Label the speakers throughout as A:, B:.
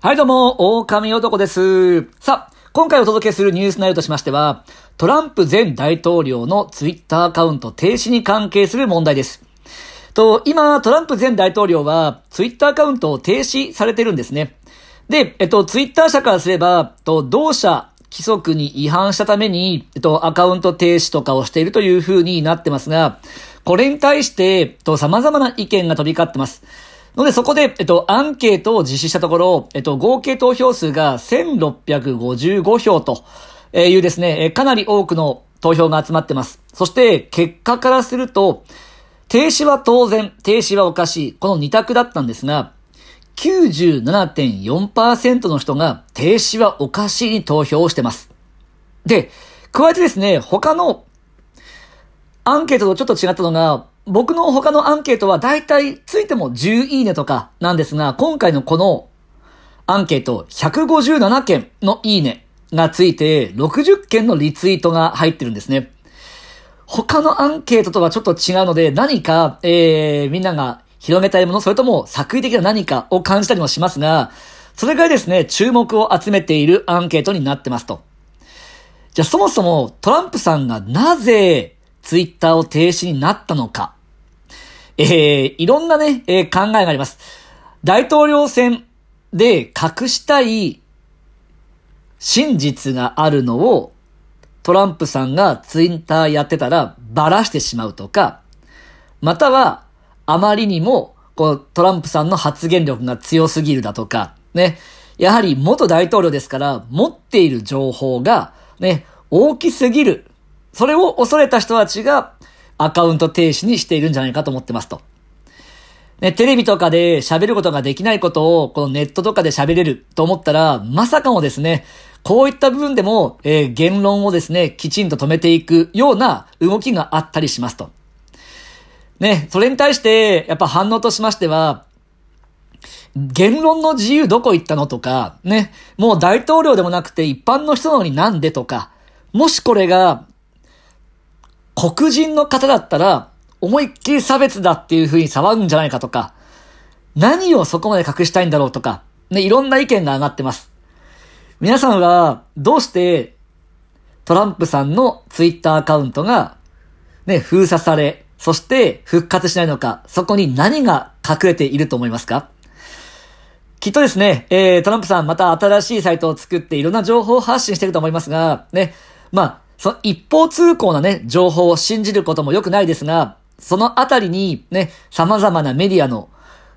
A: はいどうも、狼男です。さあ、今回お届けするニュース内容としましては、トランプ前大統領のツイッターアカウント停止に関係する問題です。と、今、トランプ前大統領は、ツイッターアカウントを停止されてるんですね。で、えっと、ツイッター社からすれば、と、同社規則に違反したために、えっと、アカウント停止とかをしているという風になってますが、これに対して、と、様々な意見が飛び交ってます。ので、そこで、えっと、アンケートを実施したところ、えっと、合計投票数が1655票というですね、かなり多くの投票が集まってます。そして、結果からすると、停止は当然、停止はおかしい。この二択だったんですが、97.4%の人が停止はおかしいに投票をしてます。で、加えてですね、他のアンケートとちょっと違ったのが、僕の他のアンケートは大体ついても10いいねとかなんですが、今回のこのアンケート157件のいいねがついて60件のリツイートが入ってるんですね。他のアンケートとはちょっと違うので何か、えー、みんなが広げたいもの、それとも作為的な何かを感じたりもしますが、それがですね、注目を集めているアンケートになってますと。じゃあそもそもトランプさんがなぜツイッターを停止になったのか。えー、いろんなね、えー、考えがあります。大統領選で隠したい真実があるのをトランプさんがツイッターやってたらばらしてしまうとか、またはあまりにもこうトランプさんの発言力が強すぎるだとか、ね、やはり元大統領ですから持っている情報がね、大きすぎる。それを恐れた人たちがアカウント停止にしているんじゃないかと思ってますと。ね、テレビとかで喋ることができないことを、このネットとかで喋れると思ったら、まさかもですね、こういった部分でも、えー、言論をですね、きちんと止めていくような動きがあったりしますと。ね、それに対して、やっぱ反応としましては、言論の自由どこ行ったのとか、ね、もう大統領でもなくて一般の人なのになんでとか、もしこれが黒人の方だったら、思いっきり差別だっていう風に騒ぐんじゃないかとか、何をそこまで隠したいんだろうとか、ね、いろんな意見が上がってます。皆さんは、どうして、トランプさんのツイッターアカウントが、ね、封鎖され、そして復活しないのか、そこに何が隠れていると思いますか？きっとですね、えー、トランプさんまた新しいサイトを作っていろんな情報を発信してると思いますが、ね、まあ、その一方通行なね、情報を信じることも良くないですが、そのあたりにね、様々なメディアの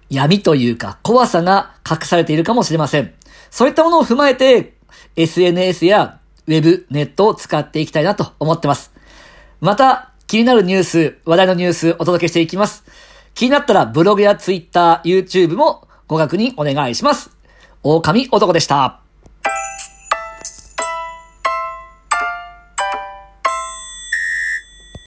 A: 闇というか怖さが隠されているかもしれません。そういったものを踏まえて、SNS やウェブ、ネットを使っていきたいなと思ってます。また、気になるニュース、話題のニュースお届けしていきます。気になったらブログやツイッター、YouTube もご確認お願いします。狼男でした。